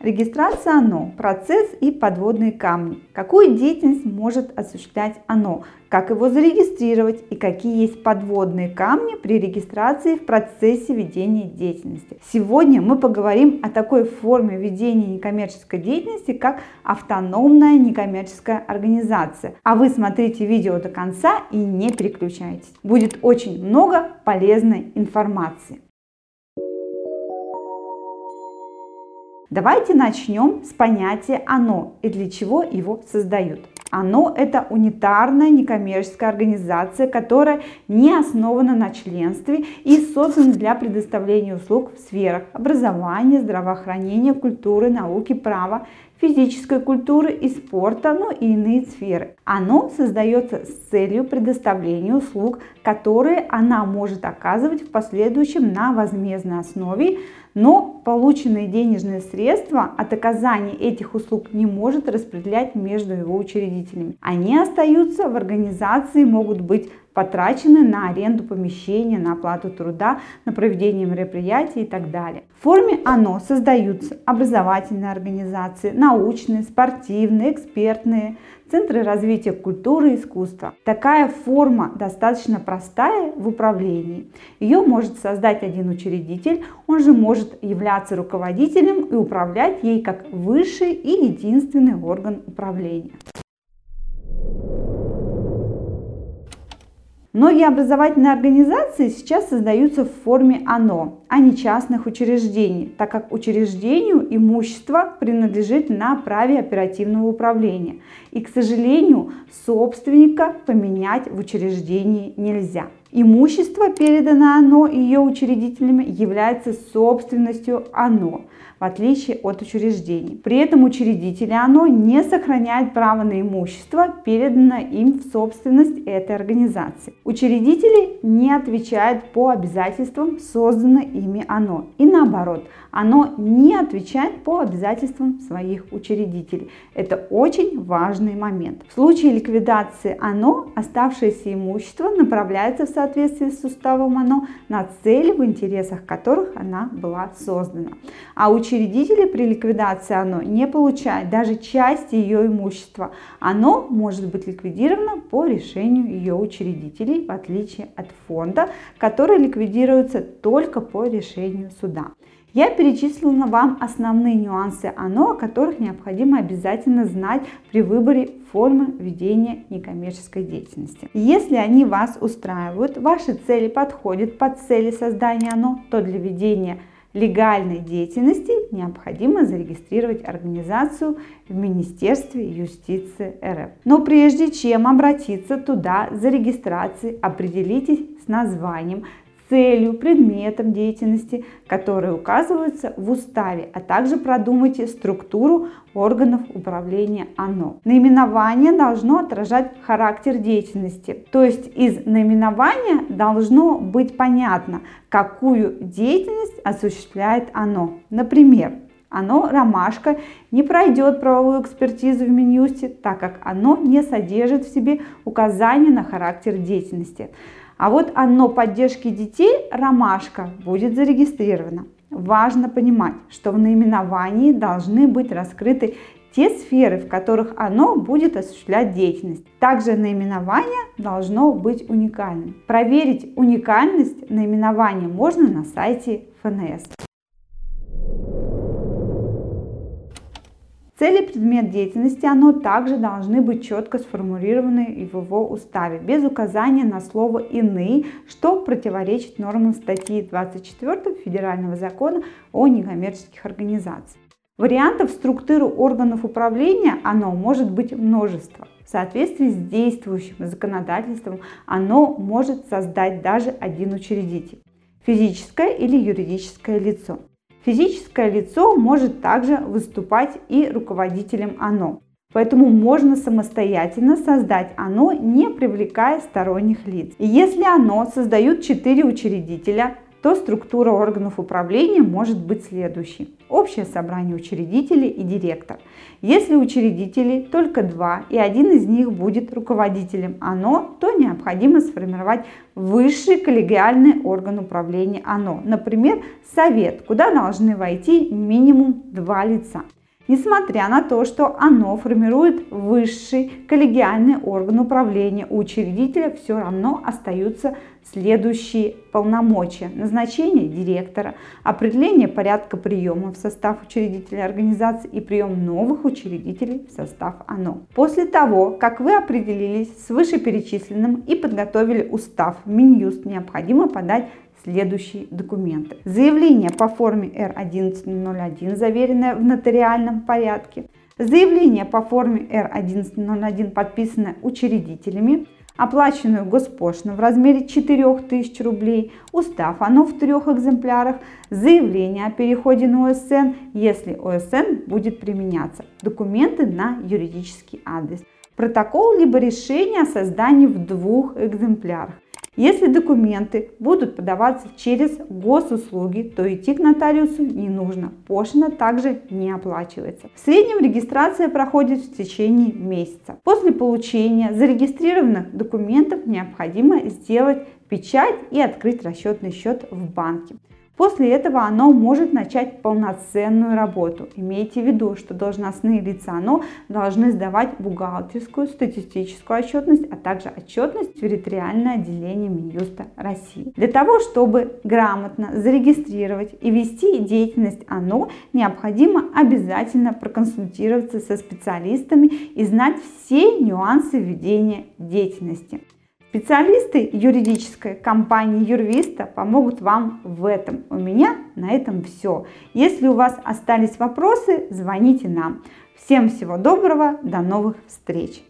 Регистрация ОНО – процесс и подводные камни. Какую деятельность может осуществлять ОНО, как его зарегистрировать и какие есть подводные камни при регистрации в процессе ведения деятельности. Сегодня мы поговорим о такой форме ведения некоммерческой деятельности, как автономная некоммерческая организация. А вы смотрите видео до конца и не переключайтесь. Будет очень много полезной информации. Давайте начнем с понятия «оно» и для чего его создают. Оно – это унитарная некоммерческая организация, которая не основана на членстве и создана для предоставления услуг в сферах образования, здравоохранения, культуры, науки, права, физической культуры и спорта, ну и иные сферы. Оно создается с целью предоставления услуг, которые она может оказывать в последующем на возмездной основе но полученные денежные средства от оказания этих услуг не может распределять между его учредителями. Они остаются в организации, могут быть потрачены на аренду помещения, на оплату труда, на проведение мероприятий и так далее. В форме ОНО создаются образовательные организации, научные, спортивные, экспертные, центры развития культуры и искусства. Такая форма достаточно простая в управлении. Ее может создать один учредитель, он же может являться руководителем и управлять ей как высший и единственный орган управления. Многие образовательные организации сейчас создаются в форме ОНО, а не частных учреждений, так как учреждению имущество принадлежит на праве оперативного управления. И, к сожалению, собственника поменять в учреждении нельзя. Имущество, переданное ОНО ее учредителями, является собственностью ОНО в отличие от учреждений. При этом учредители оно не сохраняет право на имущество, переданное им в собственность этой организации. Учредители не отвечают по обязательствам, созданное ими оно. И наоборот, оно не отвечает по обязательствам своих учредителей. Это очень важный момент. В случае ликвидации оно, оставшееся имущество направляется в соответствии с уставом оно на цели, в интересах которых она была создана. А учредители при ликвидации оно не получает даже части ее имущества. Оно может быть ликвидировано по решению ее учредителей, в отличие от фонда, который ликвидируется только по решению суда. Я перечислила вам основные нюансы ОНО, о которых необходимо обязательно знать при выборе формы ведения некоммерческой деятельности. Если они вас устраивают, ваши цели подходят под цели создания ОНО, то для ведения легальной деятельности необходимо зарегистрировать организацию в Министерстве юстиции РФ. Но прежде чем обратиться туда за регистрацией, определитесь с названием, целью, предметом деятельности, которые указываются в уставе, а также продумайте структуру органов управления ОНО. Наименование должно отражать характер деятельности, то есть из наименования должно быть понятно, какую деятельность осуществляет оно. Например, оно, ромашка, не пройдет правовую экспертизу в Минюсте, так как оно не содержит в себе указания на характер деятельности. А вот оно поддержки детей «Ромашка» будет зарегистрировано. Важно понимать, что в наименовании должны быть раскрыты те сферы, в которых оно будет осуществлять деятельность. Также наименование должно быть уникальным. Проверить уникальность наименования можно на сайте ФНС. Цели предмет деятельности, оно также должны быть четко сформулированы в его уставе, без указания на слово «иные», что противоречит нормам статьи 24 Федерального закона о некоммерческих организациях. Вариантов структуры органов управления оно может быть множество. В соответствии с действующим законодательством оно может создать даже один учредитель – физическое или юридическое лицо. Физическое лицо может также выступать и руководителем ОНО. Поэтому можно самостоятельно создать ОНО, не привлекая сторонних лиц. И если ОНО создают 4 учредителя, то структура органов управления может быть следующей. Общее собрание учредителей и директор. Если учредителей только два и один из них будет руководителем ОНО, то необходимо сформировать высший коллегиальный орган управления ОНО, например, совет, куда должны войти минимум два лица. Несмотря на то, что оно формирует высший коллегиальный орган управления, у учредителя все равно остаются следующие полномочия. Назначение директора, определение порядка приема в состав учредителя организации и прием новых учредителей в состав ОНО. После того, как вы определились с вышеперечисленным и подготовили устав, Минюст необходимо подать следующие документы. Заявление по форме R1101, заверенное в нотариальном порядке. Заявление по форме R1101, подписанное учредителями, оплаченную госпошлину в размере 4000 рублей, устав оно в трех экземплярах, заявление о переходе на ОСН, если ОСН будет применяться, документы на юридический адрес, протокол либо решение о создании в двух экземплярах, если документы будут подаваться через госуслуги, то идти к нотариусу не нужно. Пошлина также не оплачивается. В среднем регистрация проходит в течение месяца. После получения зарегистрированных документов необходимо сделать печать и открыть расчетный счет в банке. После этого оно может начать полноценную работу. Имейте в виду, что должностные лица оно должны сдавать бухгалтерскую, статистическую отчетность, а также отчетность в территориальное отделение Минюста России. Для того, чтобы грамотно зарегистрировать и вести деятельность оно, необходимо обязательно проконсультироваться со специалистами и знать все нюансы ведения деятельности. Специалисты юридической компании Юрвиста помогут вам в этом. У меня на этом все. Если у вас остались вопросы, звоните нам. Всем всего доброго, до новых встреч!